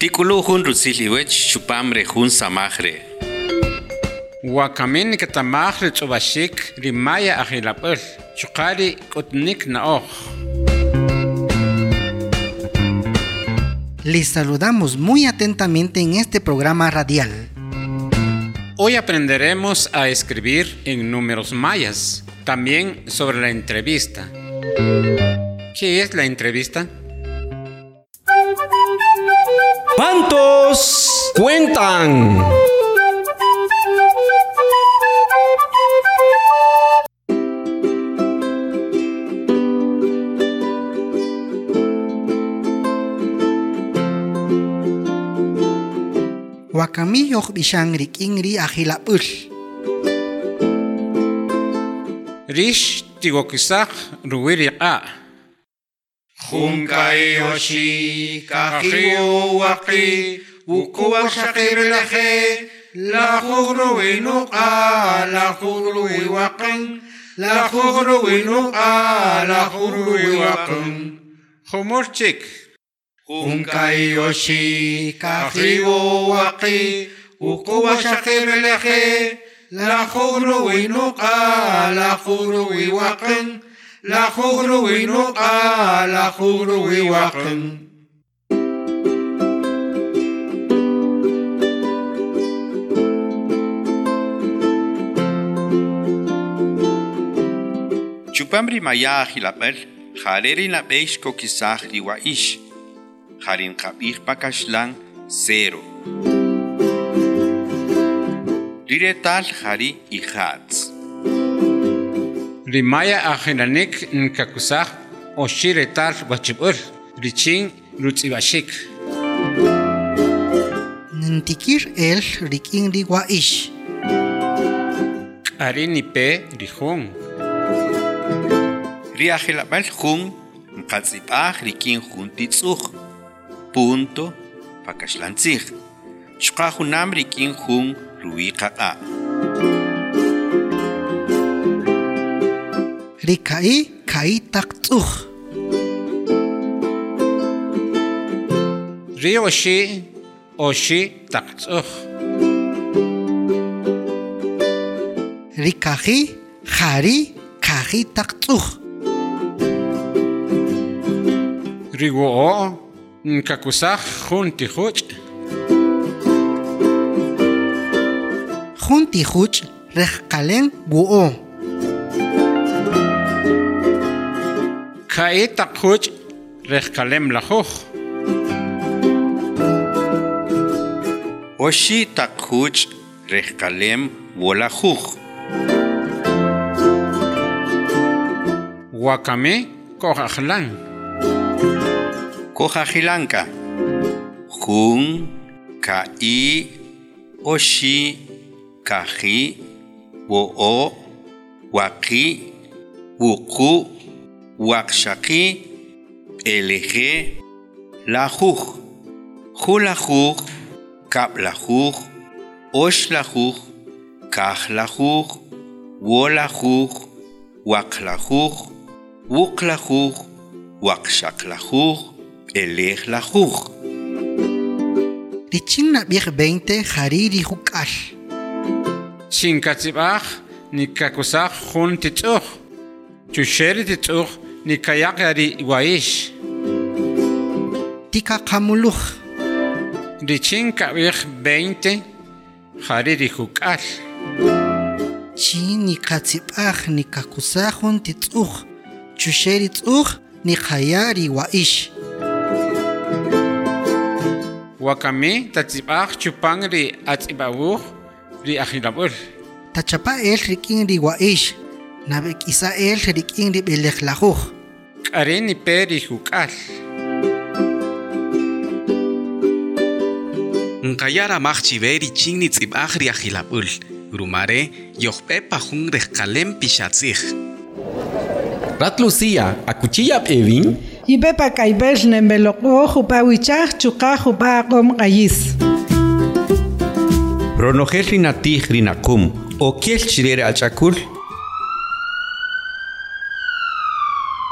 Tikulu hun rusiliwech chupamre hun samajre. Wakamin katamajre tzubashik rimaya ajilapur. Chukari kutnik naoj. Les saludamos muy atentamente en este programa radial. Hoy aprenderemos a escribir en números mayas, también sobre la entrevista. ¿Qué es la entrevista? ¿Cuántos cuentan? Wakami yok bishang rikingri ajilapur. Rish tigokisak ruwiriqa. Junkai yoshi kahiu waki وكوا شقير لخي لا خغروي نقا لا خغروي وقن لا خغروي نقا لا خغروي وقن خمرتك كونكاي يوشي كاخي وقي وكوا شقير لخي لا خغروي نقا لا خغروي وقن لا خغروي نقا لا خغروي وقن Chupamri maya ajilapel, jareri la beish kokisaj riwaish. Jarin kapih pakashlan cero. Riretal jari ijats. Rimaya ajinanik nkakusak oshiretar wachibur. Richin rutzibashik. Nintikir el rikingri waish. Arini pe rihun. Riajilapel jun, mkatzipaj rikin jun titzuj. Punto, pakashlantzij. Shkajunam rikin jun ruiqaqa. Rikai kai taktuj. Rioshi oshi taktsuh. Rikaji jari kaji taktuj. Riwo nkakusak jun tijuch. Junti huch rejkalen guo. Kai takhuch rehkalem lajuj. Oshi takhuch rejkalem wolajuj. Wakame kohajlan. Kojajilanka. Jun, kai, oshi, kaji, wo'o, waki, wuku, wakshaki, eleje, lajuj. Julajuj, kaplajuj, oshlajuj, kajlajuj, wolajuj, waklajuj, wuklajuj, wakshaklajuj, elejlajuj. Richin na bir 20 jariri hukal. Chinkatzibaj nikakusak jun titzuh. Chusheri titzuh nikayakari waish. Tika kamuluj. Richin kabij 20 hariri hukal. Chi nikatzipaj nikakusajun titzuj. Chusheri tzuj nikayari waish. Wakame tatzibaj chupan ri atzibawuj ri ajilabur. Tachapa el rikin ri waish. Nabek isa el rikin ri belek lajuj. K'arini peri huk'al. Nkayara machchiveri chingni tz'ib'aj riajilab'ul. Rumare yoqpepa jun rejkalem pixatzij. Rat Lucía, acuchilla Evin, ipepa kaypal nemeloq'o jupa wichaj chuqaj jupa aqom qayis ronojel rinatij rinakum o kiel chirera achakul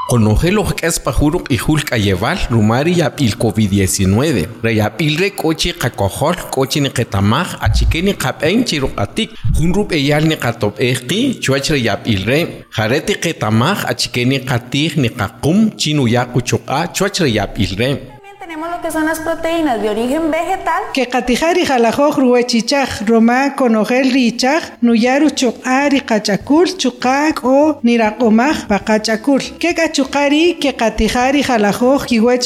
conogelo espa juro y hulk ayeval, rumari yapil COVID-19. Reyapil re coche kakojol, coche ni ketamaj, achikeni kapen chiro atik. Hunrup eyal ni katop eki, chuach reyapil re. Jarete ketamaj, achikeni katij ni kakum, chinu yaku choka, chuach reyapil re. Que son las proteínas de origen vegetal. Que katijari jalajoj ruechichaj roma conogel richaj nuyaru chukari kachakul chukak o niraqomaj pakachakul. Que kachukari que katijari jalajoj kiwech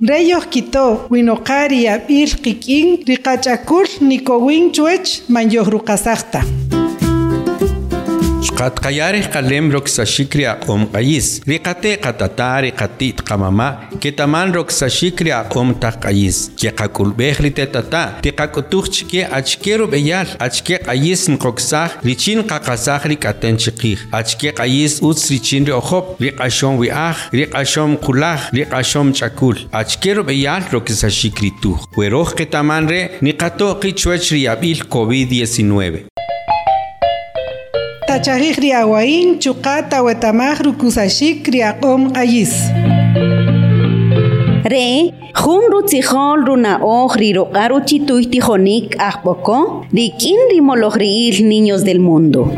reyos quito winokari apil kikin rikachakul nikowin chuech manyoh rukasajta. Xqat qayarij qalem roksashikri aqom qayis. Riqate qatata riqatit qamama. Ketaman roksashikri aqom taq qayis. Ke qakulbej ritetata. Tiqakutuj chike achkero beyal. Achke qayis nqoksaj. Richin qaqasaj rikaten chiqij. Achke qayis utz richin riojop. Riqashom wiaj. Riqashom qulaj. Riqashom chakul. Achkero beyal roksashikri tuj. Weroj ketaman re niqato qichwech riabil COVID-19. Tachajij riawain chukata wetamaj rukusashik riaqom qayis. Re, jun rutzijol runa oj riroqaru chituy tijonik ajpoko, rikin rimoloj riil niños del mundo.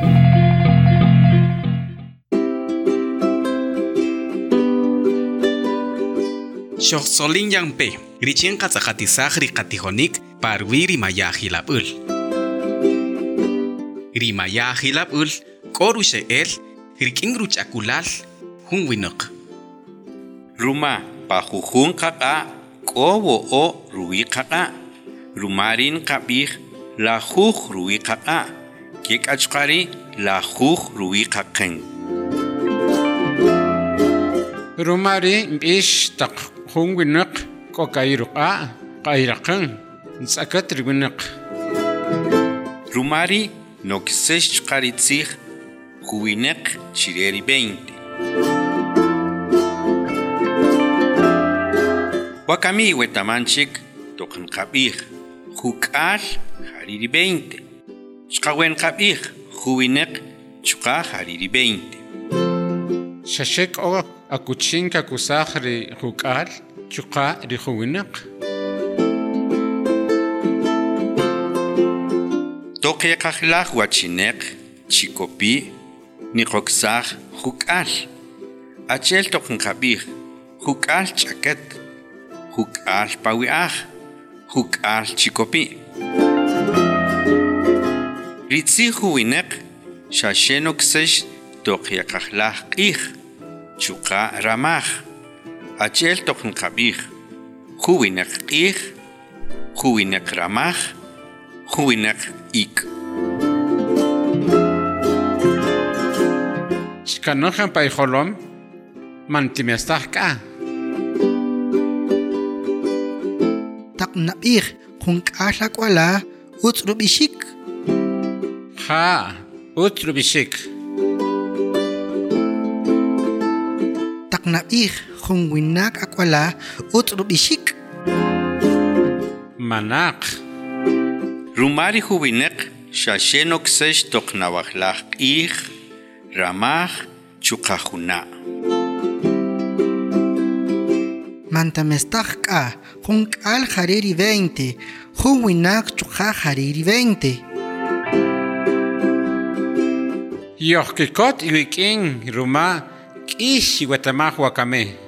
Xoqsolin yanpe, richin qatzaqatisaj riqatijonik parwi rimayaji rima ya hilab ul koruse el hirking ruch akulal hungwinok. Ruma pahuhung kaka kowo o ruwi kaka rumarin kapih lahuh ruwi kaka kikachkari la huj ruwi kaken. Rumari ish tak hungwinok kokairuk a kairakan sakat rumari noksex chqaritzij juwineq chireri 20 wakami wetamanchik toqn qab'ij juk'al jariri 20 chqawen qab'ij juwineq chuqa jariri 20 Xaxek o akuchin kakusaj ri juk'al chuqa ri juwinaq. Toqe qajlaj wachineq chikopi niqoksaj juk'al achel toqn qab'ij juk'al ch'aket juk'al pawi'aj juk'al chikopi ritzi juwineq xaxen oksex toqe qajlaj q'ij chuqa ramaj achel toqn qab'ij juwineq q'ij juwineq ramaj Goeienacht, ik. Skanojan paijolom, mantimestahka. Tak napir, kung kasak wala, utrubisik. Ha, utrubisik. Tak napir, kung winak akwala, utrubisik. Manak. Manak. Rumari juwineq xaxen oksex toqnawajlaj q'ij ramaj chuqa juna' Mantamestaj k'a junk'al jariri 20. Jun winak chuqa jariri 20. Yohkikot iwik'in ruma iwetamaj wakame.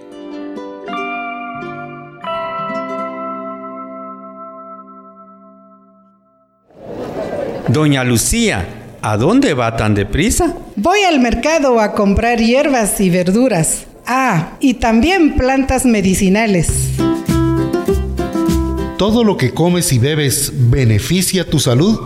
Doña Lucía, ¿a dónde va tan deprisa? Voy al mercado a comprar hierbas y verduras. Ah, y también plantas medicinales. ¿Todo lo que comes y bebes beneficia tu salud?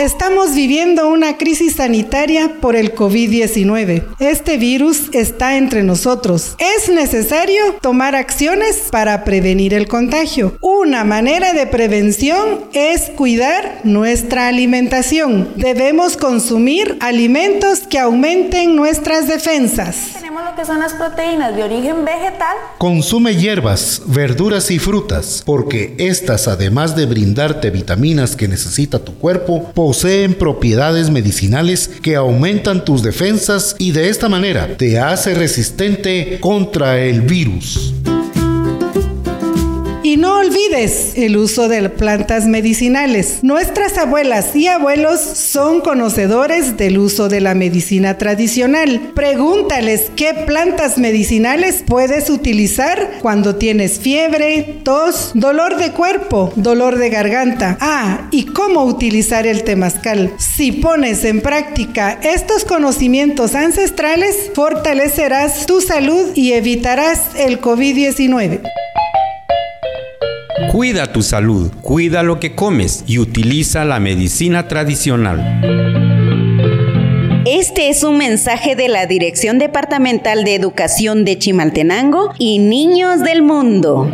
Estamos viviendo una crisis sanitaria por el COVID-19. Este virus está entre nosotros. Es necesario tomar acciones para prevenir el contagio. Una manera de prevención es cuidar nuestra alimentación. Debemos consumir alimentos que aumenten nuestras defensas. Tenemos lo que son las proteínas de origen vegetal. Consume hierbas, verduras y frutas, porque estas, además de brindarte vitaminas que necesita tu cuerpo, poseen propiedades medicinales que aumentan tus defensas y de esta manera te hace resistente contra el virus. Olvides el uso de plantas medicinales. Nuestras abuelas y abuelos son conocedores del uso de la medicina tradicional. Pregúntales qué plantas medicinales puedes utilizar cuando tienes fiebre, tos, dolor de cuerpo, dolor de garganta. Ah, y cómo utilizar el temazcal. Si pones en práctica estos conocimientos ancestrales, fortalecerás tu salud y evitarás el COVID-19. Cuida tu salud, cuida lo que comes y utiliza la medicina tradicional. Este es un mensaje de la Dirección Departamental de Educación de Chimaltenango y Niños del Mundo.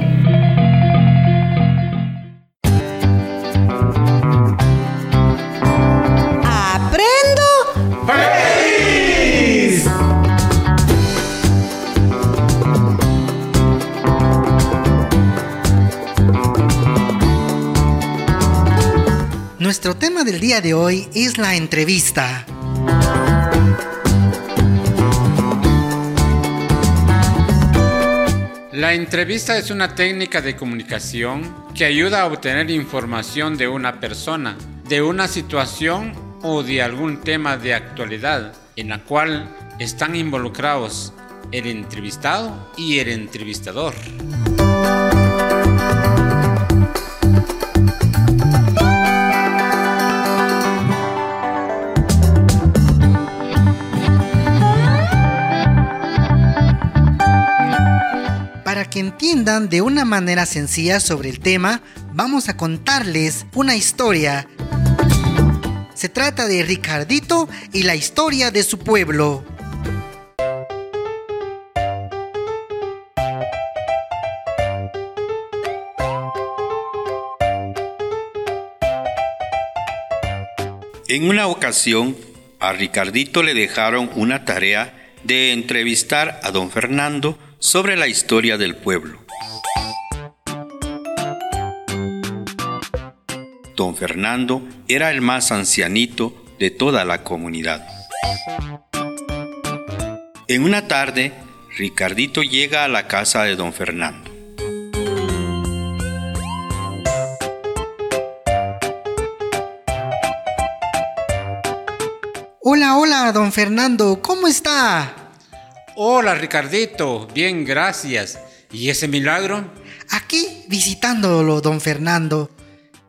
Nuestro tema del día de hoy es la entrevista. La entrevista es una técnica de comunicación que ayuda a obtener información de una persona, de una situación o de algún tema de actualidad en la cual están involucrados el entrevistado y el entrevistador. Entiendan de una manera sencilla sobre el tema, vamos a contarles una historia. Se trata de Ricardito y la historia de su pueblo. En una ocasión, a Ricardito le dejaron una tarea de entrevistar a don Fernando sobre la historia del pueblo. Don Fernando era el más ancianito de toda la comunidad. En una tarde, Ricardito llega a la casa de don Fernando. Hola, hola, don Fernando, ¿cómo está? Hola Ricardito, bien, gracias. ¿Y ese milagro? Aquí visitándolo, don Fernando.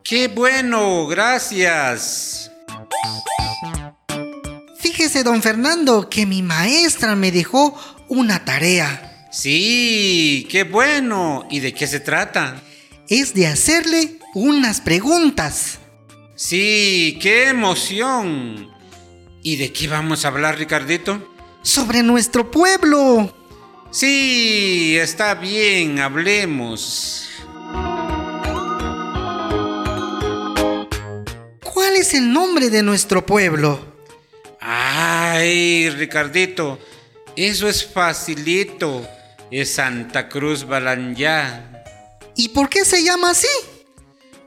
¡Qué bueno! Gracias. Fíjese, don Fernando, que mi maestra me dejó una tarea. Sí, qué bueno. ¿Y de qué se trata? Es de hacerle unas preguntas. Sí, qué emoción. ¿Y de qué vamos a hablar, Ricardito? Sobre nuestro pueblo. Sí, está bien, hablemos. ¿Cuál es el nombre de nuestro pueblo? Ay, Ricardito, eso es facilito. Es Santa Cruz Balanyá. ¿Y por qué se llama así?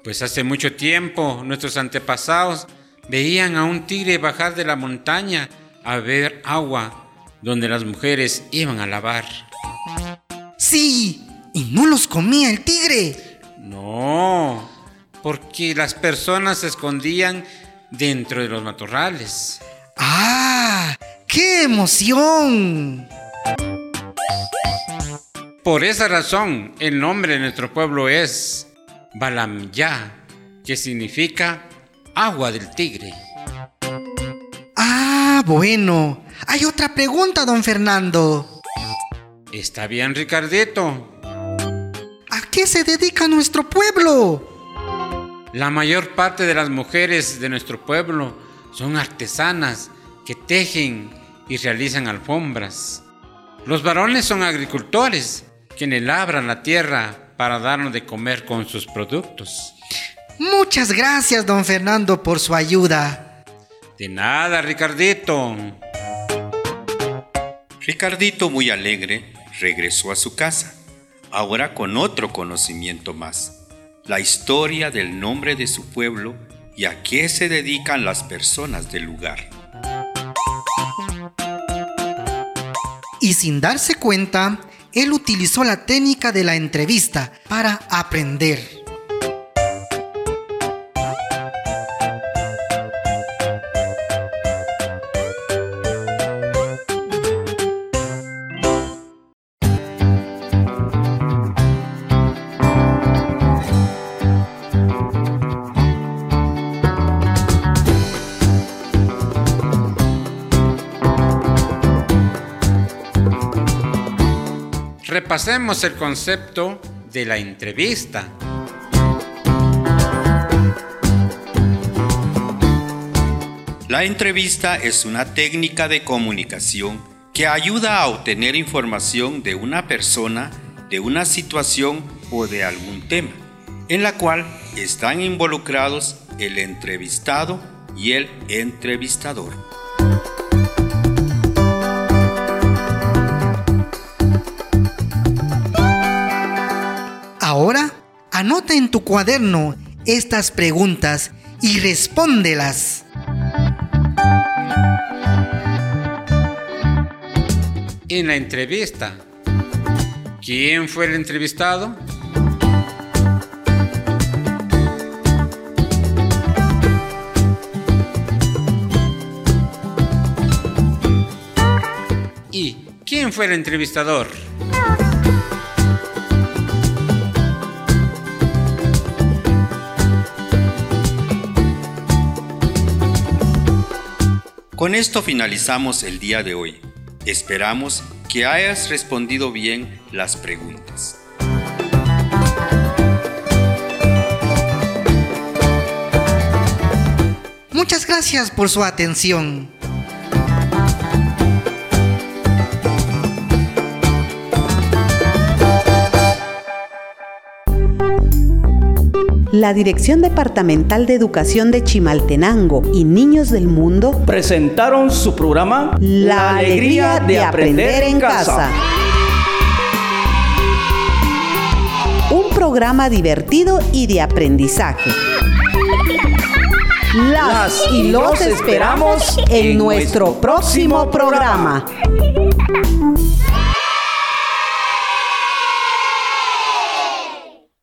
Pues hace mucho tiempo nuestros antepasados veían a un tigre bajar de la montaña a ver agua donde las mujeres iban a lavar. Sí, y no los comía el tigre. No, porque las personas se escondían dentro de los matorrales. ¡Ah! ¡Qué emoción! Por esa razón, el nombre de nuestro pueblo es Balamya, que significa agua del tigre. Ah, bueno. Hay otra pregunta, don Fernando. Está bien, Ricardito. ¿A qué se dedica nuestro pueblo? La mayor parte de las mujeres de nuestro pueblo son artesanas que tejen y realizan alfombras. Los varones son agricultores quienes labran la tierra para darnos de comer con sus productos. Muchas gracias, don Fernando, por su ayuda. De nada, Ricardito. Ricardito, muy alegre, regresó a su casa, ahora con otro conocimiento más, la historia del nombre de su pueblo y a qué se dedican las personas del lugar. Y sin darse cuenta, él utilizó la técnica de la entrevista para aprender. Repasemos el concepto de la entrevista. La entrevista es una técnica de comunicación que ayuda a obtener información de una persona, de una situación o de algún tema, en la cual están involucrados el entrevistado y el entrevistador. Ahora, anota en tu cuaderno estas preguntas y respóndelas. En la entrevista, ¿quién fue el entrevistado? ¿Y quién fue el entrevistador? Con esto finalizamos el día de hoy. Esperamos que hayas respondido bien las preguntas. Muchas gracias por su atención. La Dirección Departamental de Educación de Chimaltenango y Niños del Mundo presentaron su programa La alegría de aprender en casa. Un programa divertido y de aprendizaje. Las y los esperamos en nuestro próximo programa.